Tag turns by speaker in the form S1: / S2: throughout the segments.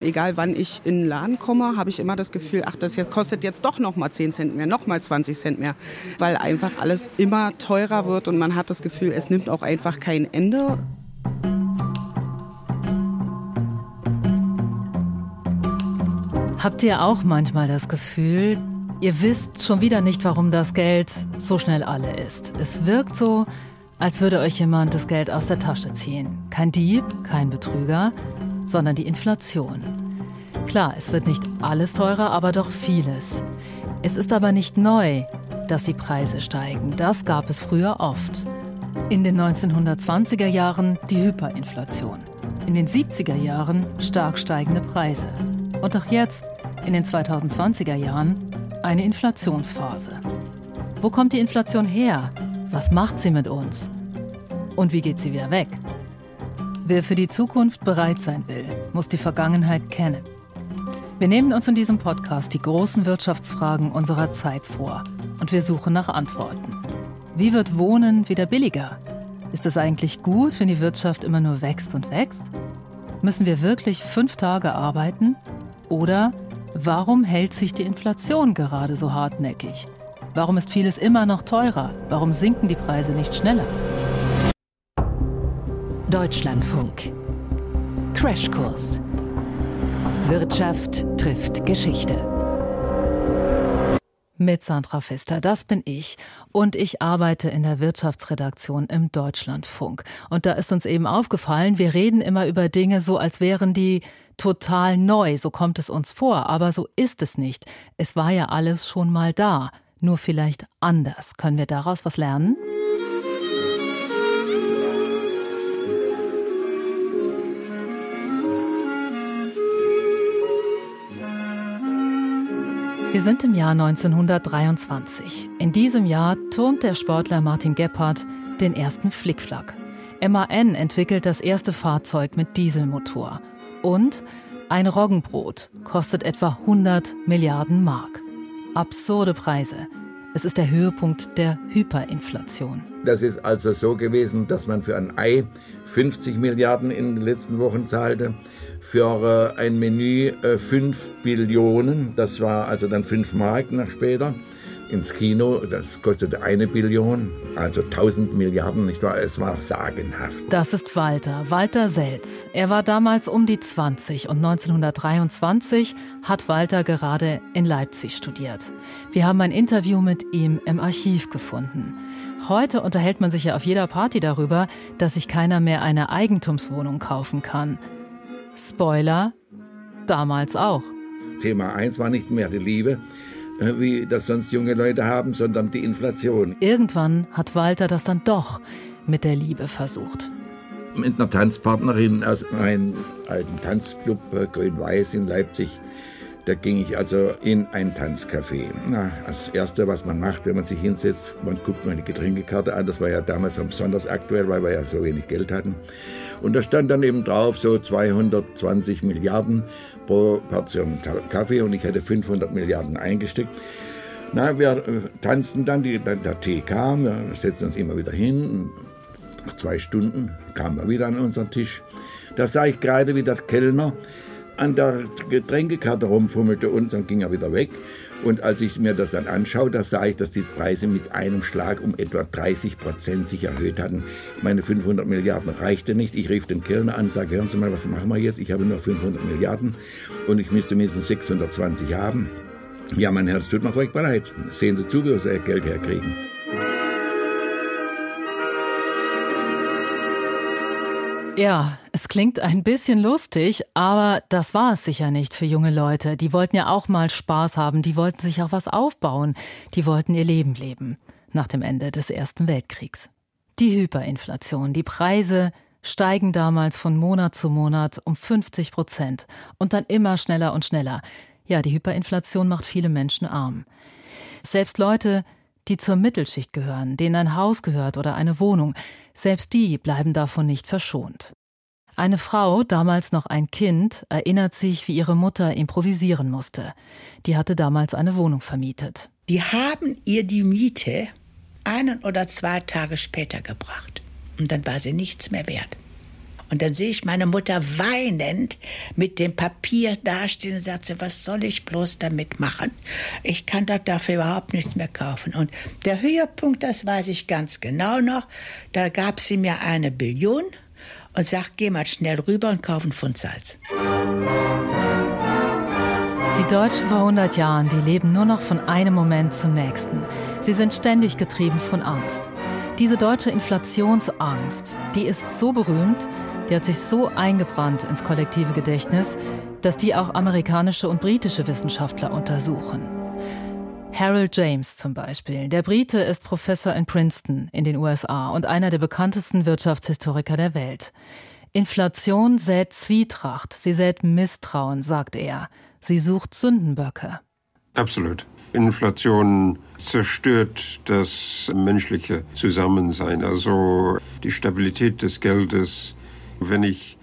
S1: Egal wann ich in den Laden komme, habe ich immer das Gefühl, ach, das kostet jetzt doch noch mal 10 Cent mehr, noch mal 20 Cent mehr, weil einfach alles immer teurer wird und man hat das Gefühl, es nimmt auch einfach kein Ende.
S2: Habt ihr auch manchmal das Gefühl, ihr wisst schon wieder nicht, warum das Geld so schnell alle ist? Es wirkt so, als würde euch jemand das Geld aus der Tasche ziehen. Kein Dieb, kein Betrüger, sondern die Inflation. Klar, es wird nicht alles teurer, aber doch vieles. Es ist aber nicht neu, dass die Preise steigen. Das gab es früher oft. In den 1920er Jahren die Hyperinflation. In den 70er Jahren stark steigende Preise. Und auch jetzt, in den 2020er Jahren, eine Inflationsphase. Wo kommt die Inflation her? Was macht sie mit uns? Und wie geht sie wieder weg? Wer für die Zukunft bereit sein will, muss die Vergangenheit kennen. Wir nehmen uns in diesem Podcast die großen Wirtschaftsfragen unserer Zeit vor und wir suchen nach Antworten. Wie wird Wohnen wieder billiger? Ist es eigentlich gut, wenn die Wirtschaft immer nur wächst und wächst? Müssen wir wirklich fünf Tage arbeiten? Oder warum hält sich die Inflation gerade so hartnäckig? Warum ist vieles immer noch teurer? Warum sinken die Preise nicht schneller?
S3: Deutschlandfunk. Crashkurs. Wirtschaft trifft Geschichte.
S2: Mit Sandra Pfister, das bin ich. Und ich arbeite in der Wirtschaftsredaktion im Deutschlandfunk. Und da ist uns eben aufgefallen, wir reden immer über Dinge so, als wären die total neu. So kommt es uns vor. Aber so ist es nicht. Es war ja alles schon mal da. Nur vielleicht anders. Können wir daraus was lernen? Wir sind im Jahr 1923. In diesem Jahr turnt der Sportler Martin Gebhardt den ersten Flickflack. MAN entwickelt das erste Fahrzeug mit Dieselmotor. Und ein Roggenbrot kostet etwa 100 Milliarden Mark. Absurde Preise. Es ist der Höhepunkt der Hyperinflation.
S4: Das ist also so gewesen, dass man für ein Ei 50 Milliarden in den letzten Wochen zahlte, für äh, ein Menü 5 äh, Billionen, das war also dann 5 Mark nach später, ins Kino, das kostete eine Billion, also 1000 Milliarden, nicht wahr? Es war sagenhaft.
S2: Das ist Walter, Walter Selz. Er war damals um die 20 und 1923 hat Walter gerade in Leipzig studiert. Wir haben ein Interview mit ihm im Archiv gefunden. Heute unterhält man sich ja auf jeder Party darüber, dass sich keiner mehr eine Eigentumswohnung kaufen kann. Spoiler, damals auch.
S4: Thema 1 war nicht mehr die Liebe, wie das sonst junge Leute haben, sondern die Inflation.
S2: Irgendwann hat Walter das dann doch mit der Liebe versucht.
S4: Mit einer Tanzpartnerin aus einem alten Tanzclub äh, Grün-Weiß in Leipzig da ging ich also in ein Tanzcafé. Na, das Erste, was man macht, wenn man sich hinsetzt, man guckt mal die Getränkekarte an. Das war ja damals besonders aktuell, weil wir ja so wenig Geld hatten. Und da stand dann eben drauf so 220 Milliarden pro Portion Kaffee und ich hätte 500 Milliarden eingesteckt. Na, wir äh, tanzten dann, die, der Tee kam, wir setzten uns immer wieder hin. Nach zwei Stunden kamen wir wieder an unseren Tisch. Da sah ich gerade, wie der Kellner an der Getränkekarte rumfummelte und dann ging er wieder weg. Und als ich mir das dann anschaue, da sah ich, dass die Preise mit einem Schlag um etwa 30 Prozent sich erhöht hatten. Meine 500 Milliarden reichte nicht. Ich rief den Kellner an, sage, hören Sie mal, was machen wir jetzt? Ich habe nur 500 Milliarden und ich müsste mindestens 620 haben. Ja, mein Herr, es tut mir furchtbar leid. Sehen Sie zu, wie Sie Geld herkriegen.
S2: Ja, es klingt ein bisschen lustig, aber das war es sicher nicht für junge Leute. Die wollten ja auch mal Spaß haben, die wollten sich auch was aufbauen, die wollten ihr Leben leben nach dem Ende des Ersten Weltkriegs. Die Hyperinflation, die Preise steigen damals von Monat zu Monat um 50 Prozent und dann immer schneller und schneller. Ja, die Hyperinflation macht viele Menschen arm. Selbst Leute, die zur Mittelschicht gehören, denen ein Haus gehört oder eine Wohnung, selbst die bleiben davon nicht verschont. Eine Frau, damals noch ein Kind, erinnert sich, wie ihre Mutter improvisieren musste. Die hatte damals eine Wohnung vermietet.
S5: Die haben ihr die Miete einen oder zwei Tage später gebracht. Und dann war sie nichts mehr wert. Und dann sehe ich meine Mutter weinend mit dem Papier dastehen und sagt sie, was soll ich bloß damit machen? Ich kann doch dafür überhaupt nichts mehr kaufen. Und der Höhepunkt, das weiß ich ganz genau noch, da gab sie mir eine Billion und sagt, geh mal schnell rüber und kauf einen Pfund Salz.
S2: Die Deutschen vor 100 Jahren, die leben nur noch von einem Moment zum nächsten. Sie sind ständig getrieben von Angst. Diese deutsche Inflationsangst, die ist so berühmt, die hat sich so eingebrannt ins kollektive Gedächtnis, dass die auch amerikanische und britische Wissenschaftler untersuchen. Harold James zum Beispiel. Der Brite ist Professor in Princeton in den USA und einer der bekanntesten Wirtschaftshistoriker der Welt. Inflation sät Zwietracht, sie sät Misstrauen, sagt er. Sie sucht Sündenböcke.
S6: Absolut. Inflation zerstört das menschliche Zusammensein, also die Stabilität des Geldes. Wenn ich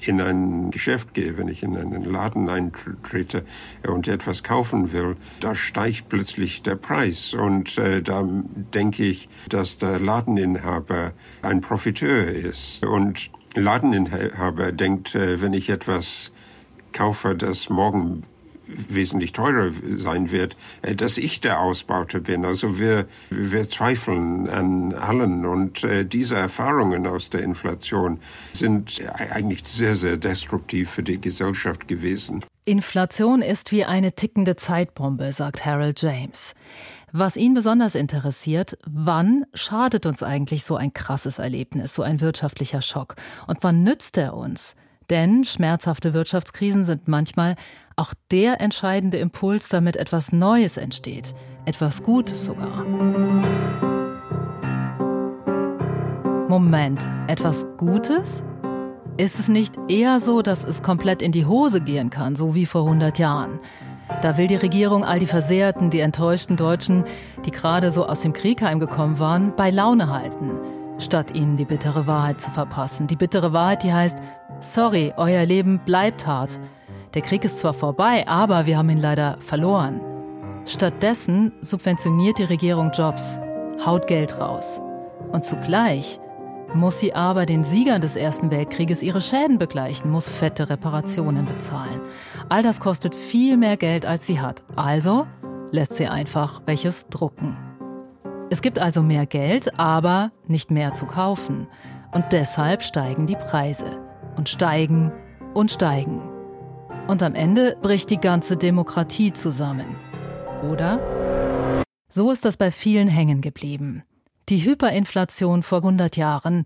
S6: in ein Geschäft gehe, wenn ich in einen Laden eintrete und etwas kaufen will, da steigt plötzlich der Preis. Und äh, da denke ich, dass der Ladeninhaber ein Profiteur ist. Und Ladeninhaber denkt, äh, wenn ich etwas kaufe, das morgen wesentlich teurer sein wird, äh, dass ich der Ausbauter bin. Also wir, wir zweifeln an allen und äh, diese Erfahrungen aus der Inflation sind eigentlich sehr, sehr destruktiv für die Gesellschaft gewesen.
S2: Inflation ist wie eine tickende Zeitbombe, sagt Harold James. Was ihn besonders interessiert, wann schadet uns eigentlich so ein krasses Erlebnis, so ein wirtschaftlicher Schock? Und wann nützt er uns? Denn schmerzhafte Wirtschaftskrisen sind manchmal auch der entscheidende Impuls, damit etwas Neues entsteht, etwas Gutes sogar. Moment, etwas Gutes? Ist es nicht eher so, dass es komplett in die Hose gehen kann, so wie vor 100 Jahren? Da will die Regierung all die Versehrten, die enttäuschten Deutschen, die gerade so aus dem Krieg heimgekommen waren, bei Laune halten, statt ihnen die bittere Wahrheit zu verpassen. Die bittere Wahrheit, die heißt, sorry, euer Leben bleibt hart. Der Krieg ist zwar vorbei, aber wir haben ihn leider verloren. Stattdessen subventioniert die Regierung Jobs, haut Geld raus. Und zugleich muss sie aber den Siegern des Ersten Weltkrieges ihre Schäden begleichen, muss fette Reparationen bezahlen. All das kostet viel mehr Geld, als sie hat. Also lässt sie einfach welches drucken. Es gibt also mehr Geld, aber nicht mehr zu kaufen. Und deshalb steigen die Preise. Und steigen und steigen. Und am Ende bricht die ganze Demokratie zusammen. Oder? So ist das bei vielen hängen geblieben. Die Hyperinflation vor 100 Jahren,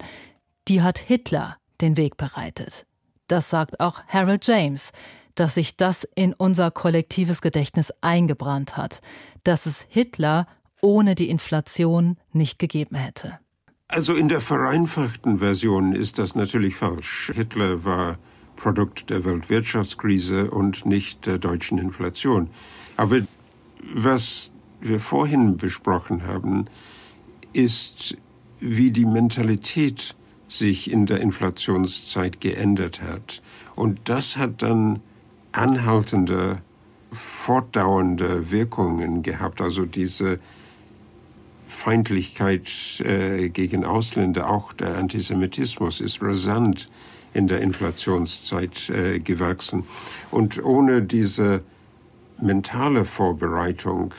S2: die hat Hitler den Weg bereitet. Das sagt auch Harold James, dass sich das in unser kollektives Gedächtnis eingebrannt hat, dass es Hitler ohne die Inflation nicht gegeben hätte.
S6: Also in der vereinfachten Version ist das natürlich falsch. Hitler war Produkt der Weltwirtschaftskrise und nicht der deutschen Inflation. Aber was wir vorhin besprochen haben, ist, wie die Mentalität sich in der Inflationszeit geändert hat. Und das hat dann anhaltende, fortdauernde Wirkungen gehabt. Also diese Feindlichkeit äh, gegen Ausländer, auch der Antisemitismus ist rasant in der Inflationszeit äh, gewachsen. Und ohne diese mentale Vorbereitung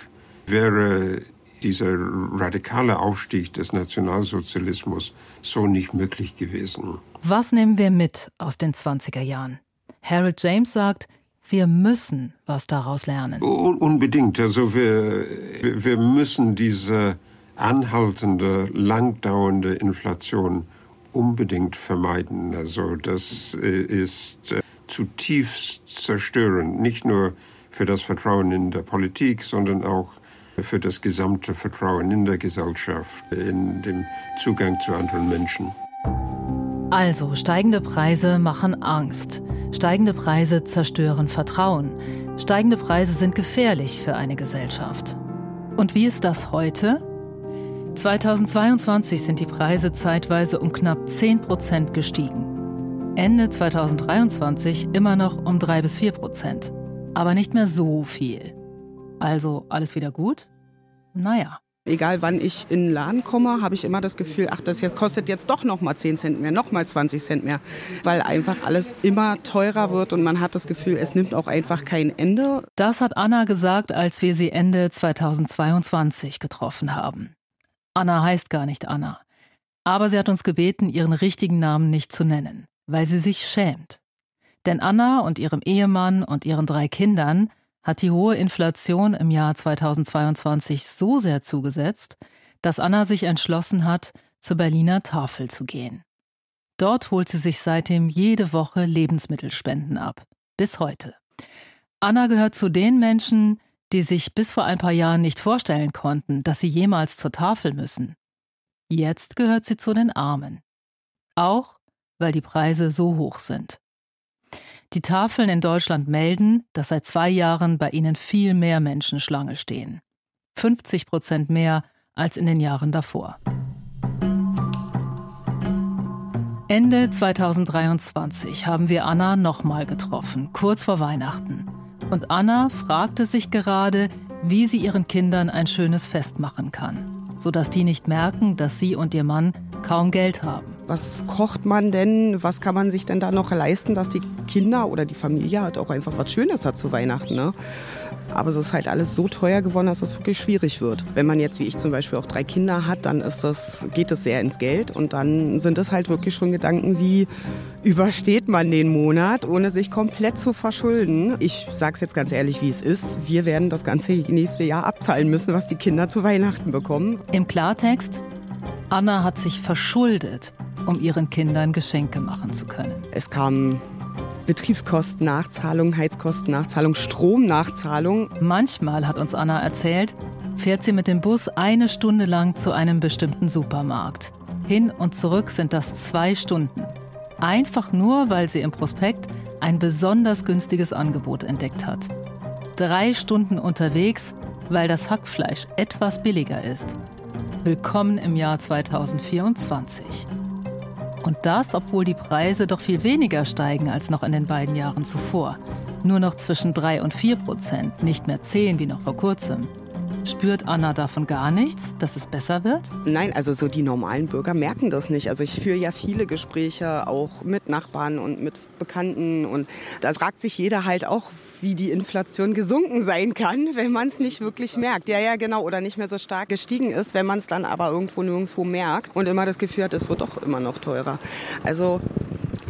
S6: wäre dieser radikale Aufstieg des Nationalsozialismus so nicht möglich gewesen.
S2: Was nehmen wir mit aus den 20er Jahren? Harold James sagt, wir müssen was daraus lernen.
S6: unbedingt. Also wir, wir müssen diese anhaltende, langdauernde Inflation unbedingt vermeiden. Also das äh, ist äh, zutiefst zerstörend, nicht nur für das Vertrauen in der Politik, sondern auch für das gesamte Vertrauen in der Gesellschaft, in dem Zugang zu anderen Menschen.
S2: Also, steigende Preise machen Angst. Steigende Preise zerstören Vertrauen. Steigende Preise sind gefährlich für eine Gesellschaft. Und wie ist das heute? 2022 sind die Preise zeitweise um knapp 10 Prozent gestiegen. Ende 2023 immer noch um 3 bis 4 Prozent. Aber nicht mehr so viel. Also alles wieder gut? Naja.
S1: Egal wann ich in den Laden komme, habe ich immer das Gefühl, ach, das kostet jetzt doch noch mal 10 Cent mehr, noch mal 20 Cent mehr, weil einfach alles immer teurer wird und man hat das Gefühl, es nimmt auch einfach kein Ende.
S2: Das hat Anna gesagt, als wir sie Ende 2022 getroffen haben. Anna heißt gar nicht Anna, aber sie hat uns gebeten, ihren richtigen Namen nicht zu nennen, weil sie sich schämt. Denn Anna und ihrem Ehemann und ihren drei Kindern hat die hohe Inflation im Jahr 2022 so sehr zugesetzt, dass Anna sich entschlossen hat, zur Berliner Tafel zu gehen. Dort holt sie sich seitdem jede Woche Lebensmittelspenden ab. Bis heute. Anna gehört zu den Menschen, die sich bis vor ein paar Jahren nicht vorstellen konnten, dass sie jemals zur Tafel müssen. Jetzt gehört sie zu den Armen. Auch weil die Preise so hoch sind. Die Tafeln in Deutschland melden, dass seit zwei Jahren bei ihnen viel mehr Menschen Schlange stehen. 50 Prozent mehr als in den Jahren davor. Ende 2023 haben wir Anna nochmal getroffen, kurz vor Weihnachten. Und Anna fragte sich gerade, wie sie ihren Kindern ein schönes Fest machen kann, sodass die nicht merken, dass sie und ihr Mann kaum Geld haben.
S1: Was kocht man denn? Was kann man sich denn da noch leisten, dass die Kinder oder die Familie halt auch einfach was Schönes hat zu Weihnachten? Ne? Aber es ist halt alles so teuer geworden, dass es wirklich schwierig wird. Wenn man jetzt, wie ich zum Beispiel, auch drei Kinder hat, dann ist das, geht es sehr ins Geld. Und dann sind es halt wirklich schon Gedanken wie, übersteht man den Monat, ohne sich komplett zu verschulden? Ich sage es jetzt ganz ehrlich, wie es ist. Wir werden das ganze nächste Jahr abzahlen müssen, was die Kinder zu Weihnachten bekommen.
S2: Im Klartext, Anna hat sich verschuldet um ihren Kindern Geschenke machen zu können.
S1: Es kamen Betriebskostennachzahlung, Heizkostennachzahlung, Stromnachzahlung.
S2: Manchmal, hat uns Anna erzählt, fährt sie mit dem Bus eine Stunde lang zu einem bestimmten Supermarkt. Hin und zurück sind das zwei Stunden. Einfach nur, weil sie im Prospekt ein besonders günstiges Angebot entdeckt hat. Drei Stunden unterwegs, weil das Hackfleisch etwas billiger ist. Willkommen im Jahr 2024. Und das, obwohl die Preise doch viel weniger steigen als noch in den beiden Jahren zuvor. Nur noch zwischen 3 und 4 Prozent, nicht mehr 10 wie noch vor kurzem. Spürt Anna davon gar nichts, dass es besser wird?
S1: Nein, also so die normalen Bürger merken das nicht. Also ich führe ja viele Gespräche auch mit Nachbarn und mit Bekannten und da fragt sich jeder halt auch, wie die Inflation gesunken sein kann, wenn man es nicht wirklich merkt. Ja, ja, genau. Oder nicht mehr so stark gestiegen ist, wenn man es dann aber irgendwo nirgendwo merkt und immer das Gefühl hat, es wird doch immer noch teurer. Also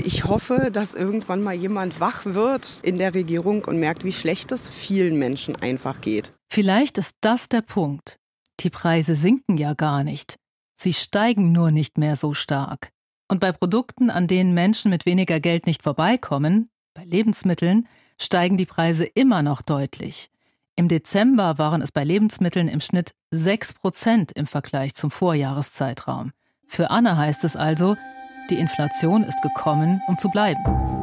S1: ich hoffe, dass irgendwann mal jemand wach wird in der Regierung und merkt, wie schlecht es vielen Menschen einfach geht.
S2: Vielleicht ist das der Punkt. Die Preise sinken ja gar nicht. Sie steigen nur nicht mehr so stark. Und bei Produkten, an denen Menschen mit weniger Geld nicht vorbeikommen, bei Lebensmitteln, steigen die Preise immer noch deutlich. Im Dezember waren es bei Lebensmitteln im Schnitt 6 Prozent im Vergleich zum Vorjahreszeitraum. Für Anne heißt es also, die Inflation ist gekommen, um zu bleiben.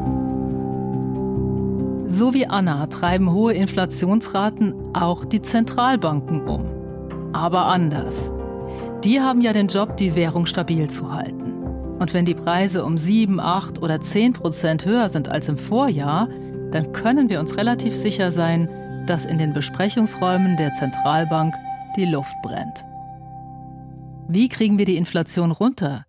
S2: So wie Anna treiben hohe Inflationsraten auch die Zentralbanken um. Aber anders. Die haben ja den Job, die Währung stabil zu halten. Und wenn die Preise um 7, 8 oder 10 Prozent höher sind als im Vorjahr, dann können wir uns relativ sicher sein, dass in den Besprechungsräumen der Zentralbank die Luft brennt. Wie kriegen wir die Inflation runter?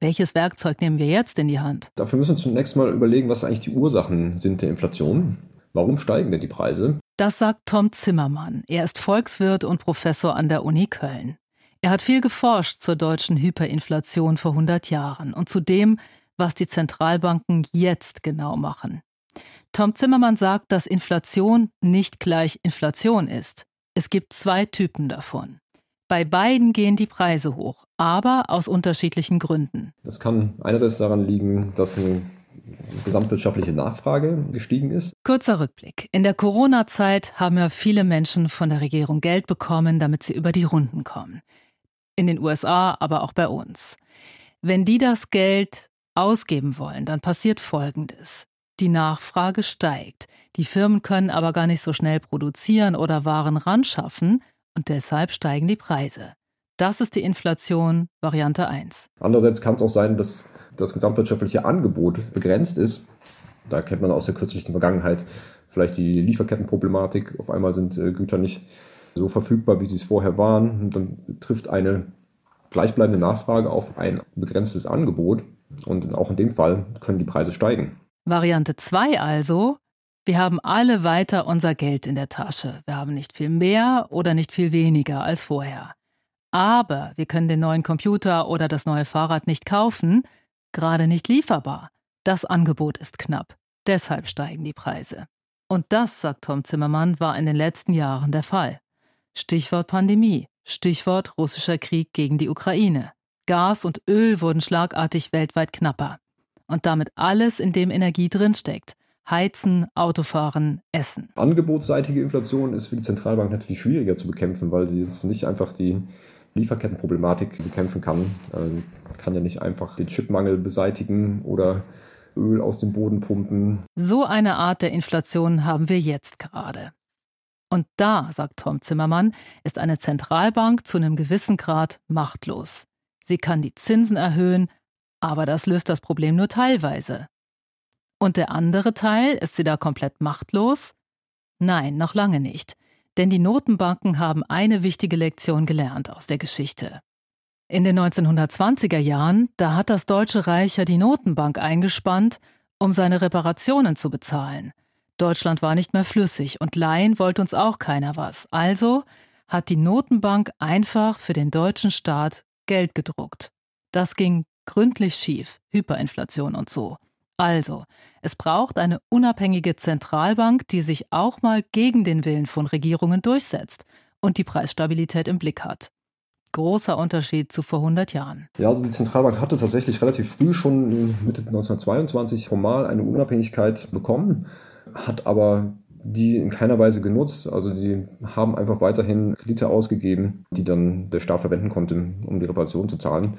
S2: Welches Werkzeug nehmen wir jetzt in die Hand?
S7: Dafür müssen wir zunächst mal überlegen, was eigentlich die Ursachen sind der Inflation. Warum steigen denn die Preise?
S2: Das sagt Tom Zimmermann. Er ist Volkswirt und Professor an der Uni Köln. Er hat viel geforscht zur deutschen Hyperinflation vor 100 Jahren und zu dem, was die Zentralbanken jetzt genau machen. Tom Zimmermann sagt, dass Inflation nicht gleich Inflation ist. Es gibt zwei Typen davon. Bei beiden gehen die Preise hoch, aber aus unterschiedlichen Gründen.
S7: Das kann einerseits daran liegen, dass eine gesamtwirtschaftliche Nachfrage gestiegen ist.
S2: Kurzer Rückblick. In der Corona-Zeit haben ja viele Menschen von der Regierung Geld bekommen, damit sie über die Runden kommen. In den USA, aber auch bei uns. Wenn die das Geld ausgeben wollen, dann passiert Folgendes. Die Nachfrage steigt. Die Firmen können aber gar nicht so schnell produzieren oder Waren ranschaffen und deshalb steigen die Preise. Das ist die Inflation Variante 1.
S7: Andererseits kann es auch sein, dass das gesamtwirtschaftliche Angebot begrenzt ist. Da kennt man aus der kürzlichen Vergangenheit vielleicht die Lieferkettenproblematik. Auf einmal sind äh, Güter nicht so verfügbar, wie sie es vorher waren. dann trifft eine gleichbleibende Nachfrage auf ein begrenztes Angebot. Und auch in dem Fall können die Preise steigen.
S2: Variante 2 also, wir haben alle weiter unser Geld in der Tasche. Wir haben nicht viel mehr oder nicht viel weniger als vorher. Aber wir können den neuen Computer oder das neue Fahrrad nicht kaufen, gerade nicht lieferbar. Das Angebot ist knapp. Deshalb steigen die Preise. Und das, sagt Tom Zimmermann, war in den letzten Jahren der Fall. Stichwort Pandemie, Stichwort russischer Krieg gegen die Ukraine. Gas und Öl wurden schlagartig weltweit knapper. Und damit alles, in dem Energie drinsteckt. Heizen, Autofahren, Essen.
S7: Angebotsseitige Inflation ist für die Zentralbank natürlich schwieriger zu bekämpfen, weil sie jetzt nicht einfach die Lieferkettenproblematik bekämpfen kann. Also sie kann ja nicht einfach den Chipmangel beseitigen oder Öl aus dem Boden pumpen.
S2: So eine Art der Inflation haben wir jetzt gerade. Und da, sagt Tom Zimmermann, ist eine Zentralbank zu einem gewissen Grad machtlos. Sie kann die Zinsen erhöhen, aber das löst das Problem nur teilweise. Und der andere Teil, ist sie da komplett machtlos? Nein, noch lange nicht. Denn die Notenbanken haben eine wichtige Lektion gelernt aus der Geschichte. In den 1920er Jahren, da hat das Deutsche Reich ja die Notenbank eingespannt, um seine Reparationen zu bezahlen. Deutschland war nicht mehr flüssig und leihen wollte uns auch keiner was. Also hat die Notenbank einfach für den deutschen Staat Geld gedruckt. Das ging gründlich schief, Hyperinflation und so. Also, es braucht eine unabhängige Zentralbank, die sich auch mal gegen den Willen von Regierungen durchsetzt und die Preisstabilität im Blick hat großer Unterschied zu vor 100 Jahren.
S7: Ja, also die Zentralbank hatte tatsächlich relativ früh schon Mitte 1922 formal eine Unabhängigkeit bekommen, hat aber die in keiner Weise genutzt. Also die haben einfach weiterhin Kredite ausgegeben, die dann der Staat verwenden konnte, um die Reparation zu zahlen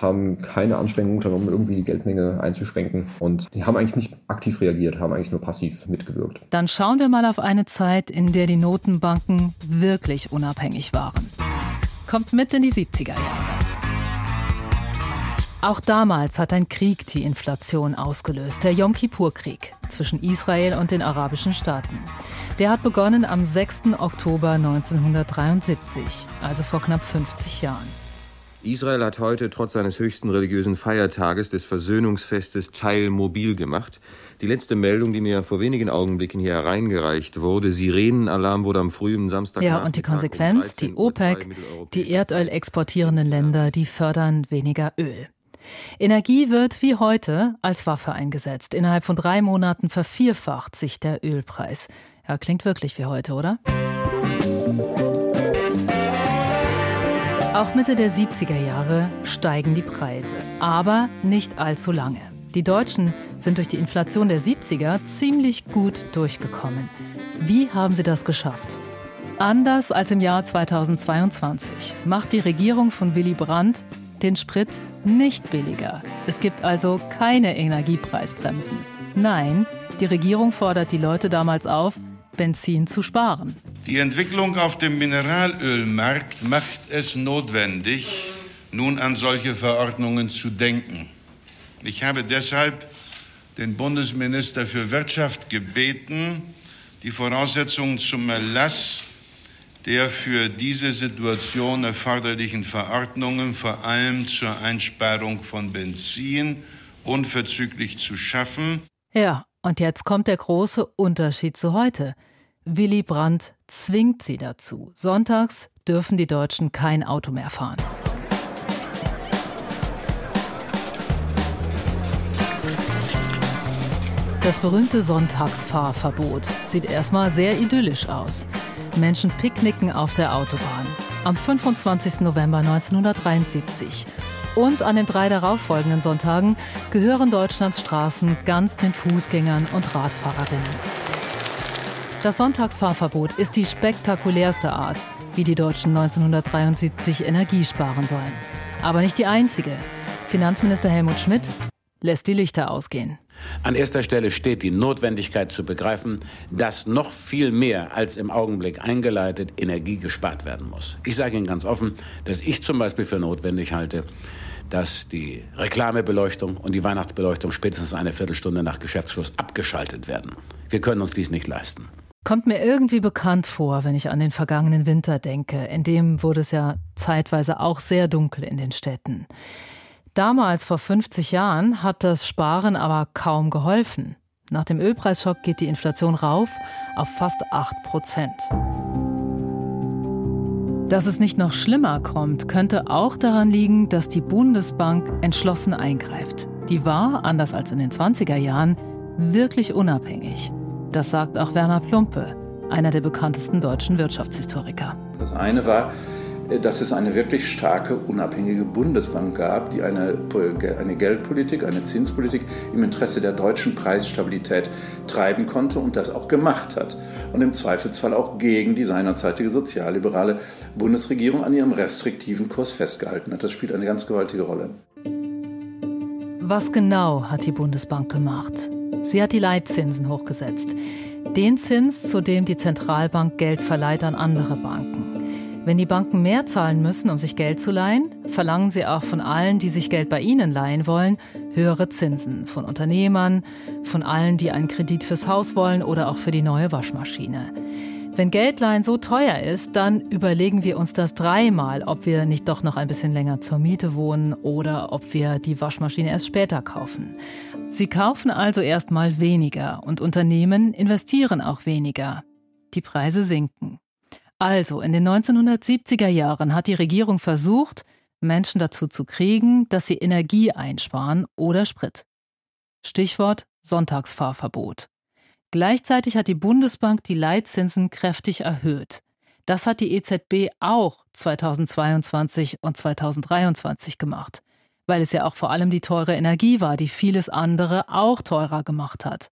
S7: haben keine Anstrengungen unternommen, irgendwie die Geldmenge einzuschränken. Und die haben eigentlich nicht aktiv reagiert, haben eigentlich nur passiv mitgewirkt.
S2: Dann schauen wir mal auf eine Zeit, in der die Notenbanken wirklich unabhängig waren kommt mit in die 70er Jahre. Auch damals hat ein Krieg die Inflation ausgelöst, der Yom Kippur-Krieg zwischen Israel und den arabischen Staaten. Der hat begonnen am 6. Oktober 1973, also vor knapp 50 Jahren.
S8: Israel hat heute trotz seines höchsten religiösen Feiertages des Versöhnungsfestes teilmobil gemacht. Die letzte Meldung, die mir vor wenigen Augenblicken hier hereingereicht wurde, Sirenenalarm wurde am frühen Samstag.
S2: Ja, und die Konsequenz, die OPEC, die Erdöl exportierenden Länder, die fördern weniger Öl. Energie wird wie heute als Waffe eingesetzt. Innerhalb von drei Monaten vervierfacht sich der Ölpreis. Ja, klingt wirklich wie heute, oder? Auch Mitte der 70er Jahre steigen die Preise, aber nicht allzu lange. Die Deutschen sind durch die Inflation der 70er ziemlich gut durchgekommen. Wie haben sie das geschafft? Anders als im Jahr 2022 macht die Regierung von Willy Brandt den Sprit nicht billiger. Es gibt also keine Energiepreisbremsen. Nein, die Regierung fordert die Leute damals auf, Benzin zu sparen.
S9: Die Entwicklung auf dem Mineralölmarkt macht es notwendig, nun an solche Verordnungen zu denken. Ich habe deshalb den Bundesminister für Wirtschaft gebeten, die Voraussetzungen zum Erlass der für diese Situation erforderlichen Verordnungen vor allem zur Einsparung von Benzin unverzüglich zu schaffen.
S2: Ja, und jetzt kommt der große Unterschied zu heute. Willy Brandt zwingt sie dazu. Sonntags dürfen die Deutschen kein Auto mehr fahren. Das berühmte Sonntagsfahrverbot sieht erstmal sehr idyllisch aus. Menschen picknicken auf der Autobahn. Am 25. November 1973 und an den drei darauffolgenden Sonntagen gehören Deutschlands Straßen ganz den Fußgängern und Radfahrerinnen. Das Sonntagsfahrverbot ist die spektakulärste Art, wie die Deutschen 1973 Energie sparen sollen. Aber nicht die einzige. Finanzminister Helmut Schmidt lässt die Lichter ausgehen.
S10: An erster Stelle steht die Notwendigkeit zu begreifen, dass noch viel mehr als im Augenblick eingeleitet Energie gespart werden muss. Ich sage Ihnen ganz offen, dass ich zum Beispiel für notwendig halte, dass die Reklamebeleuchtung und die Weihnachtsbeleuchtung spätestens eine Viertelstunde nach Geschäftsschluss abgeschaltet werden. Wir können uns dies nicht leisten.
S2: Kommt mir irgendwie bekannt vor, wenn ich an den vergangenen Winter denke. In dem wurde es ja zeitweise auch sehr dunkel in den Städten. Damals, vor 50 Jahren, hat das Sparen aber kaum geholfen. Nach dem Ölpreisschock geht die Inflation rauf auf fast 8 Prozent. Dass es nicht noch schlimmer kommt, könnte auch daran liegen, dass die Bundesbank entschlossen eingreift. Die war, anders als in den 20er Jahren, wirklich unabhängig. Das sagt auch Werner Plumpe, einer der bekanntesten deutschen Wirtschaftshistoriker.
S11: Das eine war, dass es eine wirklich starke, unabhängige Bundesbank gab, die eine, eine Geldpolitik, eine Zinspolitik im Interesse der deutschen Preisstabilität treiben konnte und das auch gemacht hat. Und im Zweifelsfall auch gegen die seinerzeitige sozialliberale Bundesregierung an ihrem restriktiven Kurs festgehalten hat. Das spielt eine ganz gewaltige Rolle.
S2: Was genau hat die Bundesbank gemacht? Sie hat die Leitzinsen hochgesetzt. Den Zins, zu dem die Zentralbank Geld verleiht an andere Banken. Wenn die Banken mehr zahlen müssen, um sich Geld zu leihen, verlangen sie auch von allen, die sich Geld bei ihnen leihen wollen, höhere Zinsen. Von Unternehmern, von allen, die einen Kredit fürs Haus wollen oder auch für die neue Waschmaschine. Wenn Geldleihen so teuer ist, dann überlegen wir uns das dreimal, ob wir nicht doch noch ein bisschen länger zur Miete wohnen oder ob wir die Waschmaschine erst später kaufen. Sie kaufen also erstmal weniger und Unternehmen investieren auch weniger. Die Preise sinken. Also, in den 1970er Jahren hat die Regierung versucht, Menschen dazu zu kriegen, dass sie Energie einsparen oder Sprit. Stichwort Sonntagsfahrverbot. Gleichzeitig hat die Bundesbank die Leitzinsen kräftig erhöht. Das hat die EZB auch 2022 und 2023 gemacht, weil es ja auch vor allem die teure Energie war, die vieles andere auch teurer gemacht hat.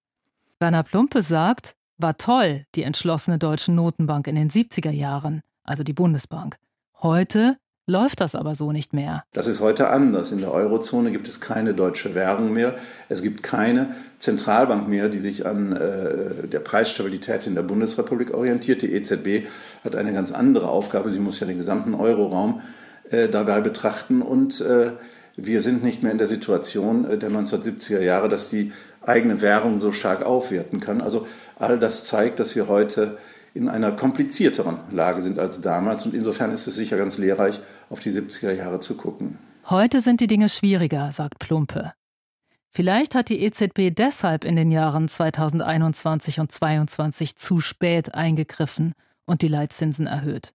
S2: Werner Plumpe sagt, war toll, die entschlossene deutsche Notenbank in den 70er Jahren, also die Bundesbank. Heute läuft das aber so nicht mehr.
S11: Das ist heute anders. In der Eurozone gibt es keine deutsche Währung mehr. Es gibt keine Zentralbank mehr, die sich an äh, der Preisstabilität in der Bundesrepublik orientiert. Die EZB hat eine ganz andere Aufgabe. Sie muss ja den gesamten Euroraum äh, dabei betrachten und äh, wir sind nicht mehr in der Situation äh, der 1970er Jahre, dass die eigene Währung so stark aufwerten kann. Also all das zeigt, dass wir heute in einer komplizierteren Lage sind als damals. Und insofern ist es sicher ganz lehrreich, auf die 70er Jahre zu gucken.
S2: Heute sind die Dinge schwieriger, sagt Plumpe. Vielleicht hat die EZB deshalb in den Jahren 2021 und 2022 zu spät eingegriffen und die Leitzinsen erhöht.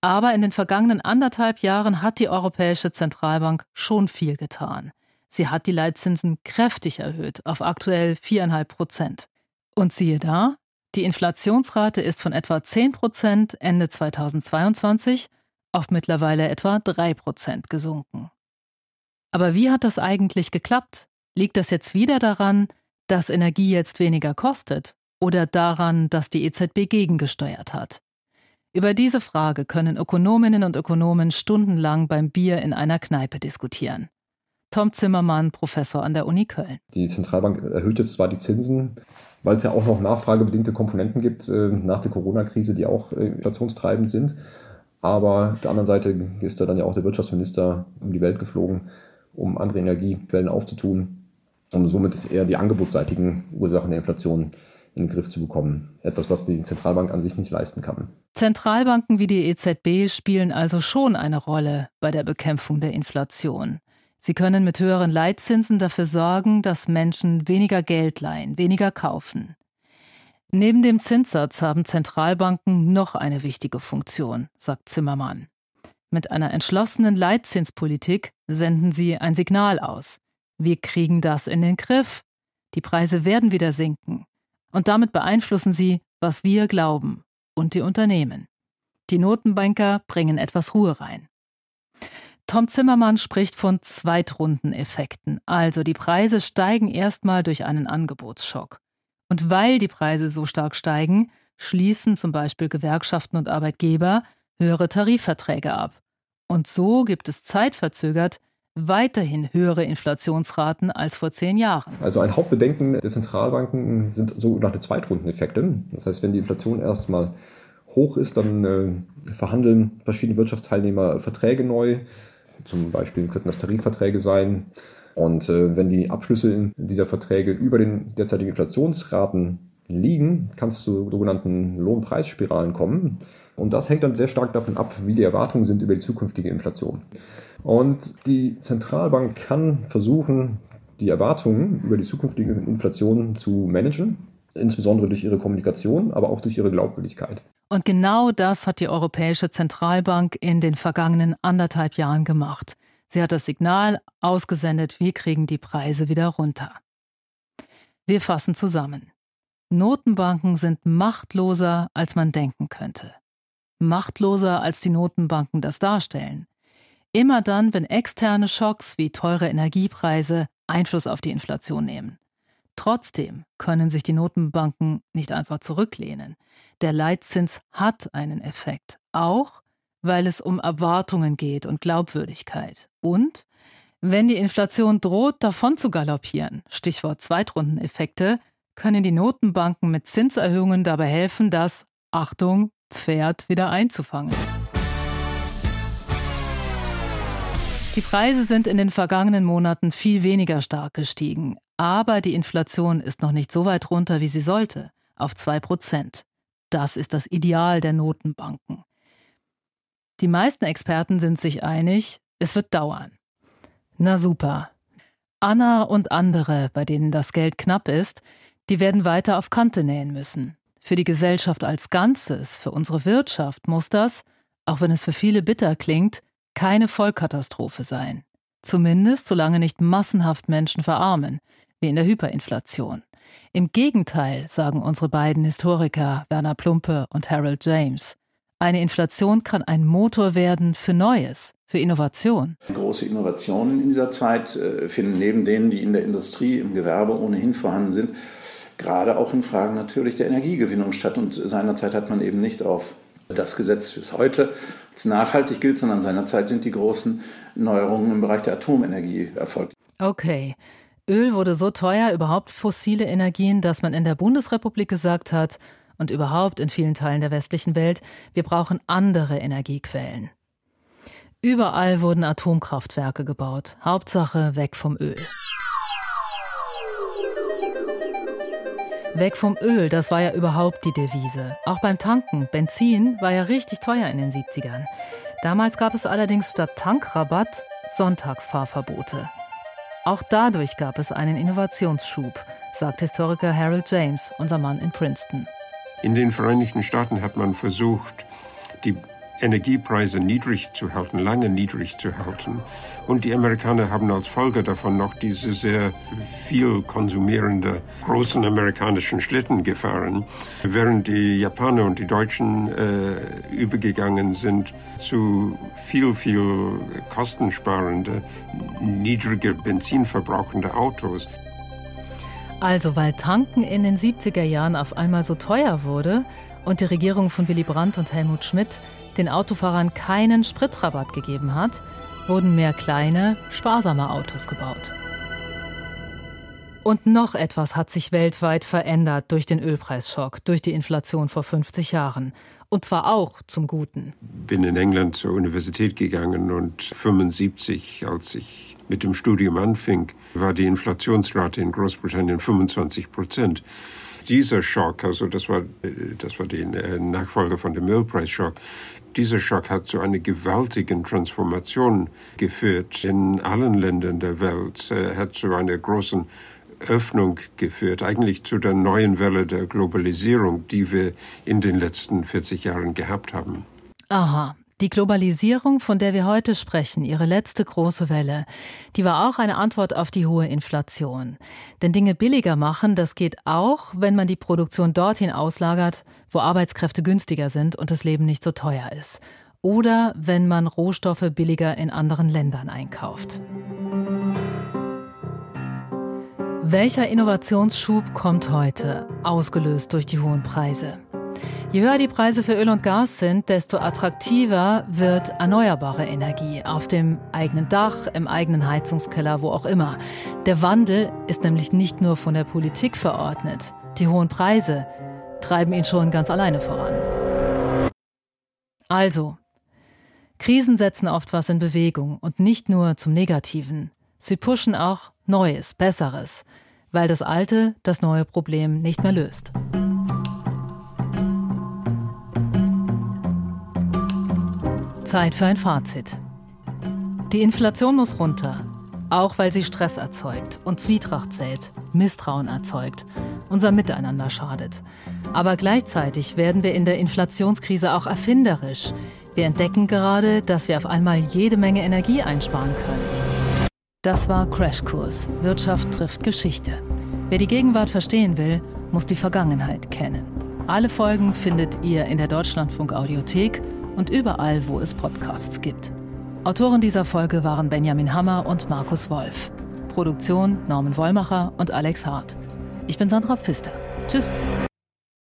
S2: Aber in den vergangenen anderthalb Jahren hat die Europäische Zentralbank schon viel getan. Sie hat die Leitzinsen kräftig erhöht auf aktuell 4,5 Prozent. Und siehe da, die Inflationsrate ist von etwa 10 Prozent Ende 2022 auf mittlerweile etwa 3 Prozent gesunken. Aber wie hat das eigentlich geklappt? Liegt das jetzt wieder daran, dass Energie jetzt weniger kostet oder daran, dass die EZB gegengesteuert hat? Über diese Frage können Ökonominnen und Ökonomen stundenlang beim Bier in einer Kneipe diskutieren. Tom Zimmermann, Professor an der Uni Köln.
S7: Die Zentralbank erhöht jetzt zwar die Zinsen, weil es ja auch noch nachfragebedingte Komponenten gibt äh, nach der Corona-Krise, die auch äh, inflationstreibend sind. Aber auf der anderen Seite ist da dann ja auch der Wirtschaftsminister um die Welt geflogen, um andere Energiequellen aufzutun, um somit eher die angebotsseitigen Ursachen der Inflation in den Griff zu bekommen. Etwas, was die Zentralbank an sich nicht leisten kann.
S2: Zentralbanken wie die EZB spielen also schon eine Rolle bei der Bekämpfung der Inflation. Sie können mit höheren Leitzinsen dafür sorgen, dass Menschen weniger Geld leihen, weniger kaufen. Neben dem Zinssatz haben Zentralbanken noch eine wichtige Funktion, sagt Zimmermann. Mit einer entschlossenen Leitzinspolitik senden sie ein Signal aus. Wir kriegen das in den Griff. Die Preise werden wieder sinken. Und damit beeinflussen sie, was wir glauben und die Unternehmen. Die Notenbanker bringen etwas Ruhe rein. Tom Zimmermann spricht von Zweitrundeneffekten, also die Preise steigen erstmal durch einen Angebotsschock. Und weil die Preise so stark steigen, schließen zum Beispiel Gewerkschaften und Arbeitgeber höhere Tarifverträge ab. Und so gibt es zeitverzögert weiterhin höhere Inflationsraten als vor zehn Jahren.
S7: Also ein Hauptbedenken der Zentralbanken sind sogenannte Zweitrundeneffekte. Das heißt, wenn die Inflation erstmal hoch ist, dann äh, verhandeln verschiedene Wirtschaftsteilnehmer Verträge neu, zum Beispiel könnten das Tarifverträge sein. Und äh, wenn die Abschlüsse dieser Verträge über den derzeitigen Inflationsraten liegen, kann es zu sogenannten Lohnpreisspiralen kommen. Und das hängt dann sehr stark davon ab, wie die Erwartungen sind über die zukünftige Inflation. Und die Zentralbank kann versuchen, die Erwartungen über die zukünftige Inflation zu managen, insbesondere durch ihre Kommunikation, aber auch durch ihre Glaubwürdigkeit.
S2: Und genau das hat die Europäische Zentralbank in den vergangenen anderthalb Jahren gemacht. Sie hat das Signal ausgesendet, wir kriegen die Preise wieder runter. Wir fassen zusammen. Notenbanken sind machtloser, als man denken könnte. Machtloser, als die Notenbanken das darstellen. Immer dann, wenn externe Schocks wie teure Energiepreise Einfluss auf die Inflation nehmen. Trotzdem können sich die Notenbanken nicht einfach zurücklehnen. Der Leitzins hat einen Effekt, auch weil es um Erwartungen geht und Glaubwürdigkeit. Und wenn die Inflation droht, davon zu galoppieren, Stichwort Zweitrundeneffekte, können die Notenbanken mit Zinserhöhungen dabei helfen, das, Achtung, Pferd wieder einzufangen. Die Preise sind in den vergangenen Monaten viel weniger stark gestiegen, aber die Inflation ist noch nicht so weit runter, wie sie sollte, auf 2 Prozent. Das ist das Ideal der Notenbanken. Die meisten Experten sind sich einig, es wird dauern. Na super. Anna und andere, bei denen das Geld knapp ist, die werden weiter auf Kante nähen müssen. Für die Gesellschaft als Ganzes, für unsere Wirtschaft muss das, auch wenn es für viele bitter klingt, keine Vollkatastrophe sein. Zumindest solange nicht massenhaft Menschen verarmen, wie in der Hyperinflation. Im Gegenteil, sagen unsere beiden Historiker Werner Plumpe und Harold James. Eine Inflation kann ein Motor werden für Neues, für Innovation.
S11: Große Innovationen in dieser Zeit äh, finden neben denen, die in der Industrie, im Gewerbe ohnehin vorhanden sind, gerade auch in Fragen natürlich der Energiegewinnung statt. Und seinerzeit hat man eben nicht auf das Gesetz bis heute als nachhaltig gilt, sondern seinerzeit sind die großen Neuerungen im Bereich der Atomenergie erfolgt.
S2: Okay. Öl wurde so teuer, überhaupt fossile Energien, dass man in der Bundesrepublik gesagt hat und überhaupt in vielen Teilen der westlichen Welt, wir brauchen andere Energiequellen. Überall wurden Atomkraftwerke gebaut. Hauptsache weg vom Öl. Weg vom Öl, das war ja überhaupt die Devise. Auch beim Tanken. Benzin war ja richtig teuer in den 70ern. Damals gab es allerdings statt Tankrabatt Sonntagsfahrverbote. Auch dadurch gab es einen Innovationsschub, sagt Historiker Harold James, unser Mann in Princeton.
S6: In den Vereinigten Staaten hat man versucht, die Energiepreise niedrig zu halten, lange niedrig zu halten. Und die Amerikaner haben als Folge davon noch diese sehr viel konsumierende großen amerikanischen Schlitten gefahren, während die Japaner und die Deutschen äh, übergegangen sind zu viel, viel kostensparende, niedriger benzinverbrauchende Autos.
S2: Also weil Tanken in den 70er Jahren auf einmal so teuer wurde und die Regierung von Willy Brandt und Helmut Schmidt den Autofahrern keinen Spritrabatt gegeben hat, wurden mehr kleine, sparsame Autos gebaut. Und noch etwas hat sich weltweit verändert durch den Ölpreisschock, durch die Inflation vor 50 Jahren. Und zwar auch zum Guten.
S6: Bin in England zur Universität gegangen und 75, als ich mit dem Studium anfing, war die Inflationsrate in Großbritannien 25 Prozent. Dieser Schock, also das war, das war die äh, Nachfolger von dem Ölpreisschock, dieser Schock hat zu einer gewaltigen Transformation geführt in allen Ländern der Welt, hat zu einer großen Öffnung geführt, eigentlich zu der neuen Welle der Globalisierung, die wir in den letzten 40 Jahren gehabt haben.
S2: Aha, die Globalisierung, von der wir heute sprechen, ihre letzte große Welle, die war auch eine Antwort auf die hohe Inflation. Denn Dinge billiger machen, das geht auch, wenn man die Produktion dorthin auslagert, wo Arbeitskräfte günstiger sind und das Leben nicht so teuer ist. Oder wenn man Rohstoffe billiger in anderen Ländern einkauft. Welcher Innovationsschub kommt heute, ausgelöst durch die hohen Preise? Je höher die Preise für Öl und Gas sind, desto attraktiver wird erneuerbare Energie auf dem eigenen Dach, im eigenen Heizungskeller, wo auch immer. Der Wandel ist nämlich nicht nur von der Politik verordnet. Die hohen Preise treiben ihn schon ganz alleine voran. Also, Krisen setzen oft was in Bewegung und nicht nur zum Negativen. Sie pushen auch Neues, Besseres, weil das alte das neue Problem nicht mehr löst. Zeit für ein Fazit. Die Inflation muss runter, auch weil sie Stress erzeugt und Zwietracht sät, Misstrauen erzeugt, unser Miteinander schadet. Aber gleichzeitig werden wir in der Inflationskrise auch erfinderisch. Wir entdecken gerade, dass wir auf einmal jede Menge Energie einsparen können. Das war Crashkurs. Wirtschaft trifft Geschichte. Wer die Gegenwart verstehen will, muss die Vergangenheit kennen. Alle Folgen findet ihr in der Deutschlandfunk Audiothek und überall, wo es Podcasts gibt. Autoren dieser Folge waren Benjamin Hammer und Markus Wolf. Produktion Norman Wollmacher und Alex Hart. Ich bin Sandra Pfister. Tschüss.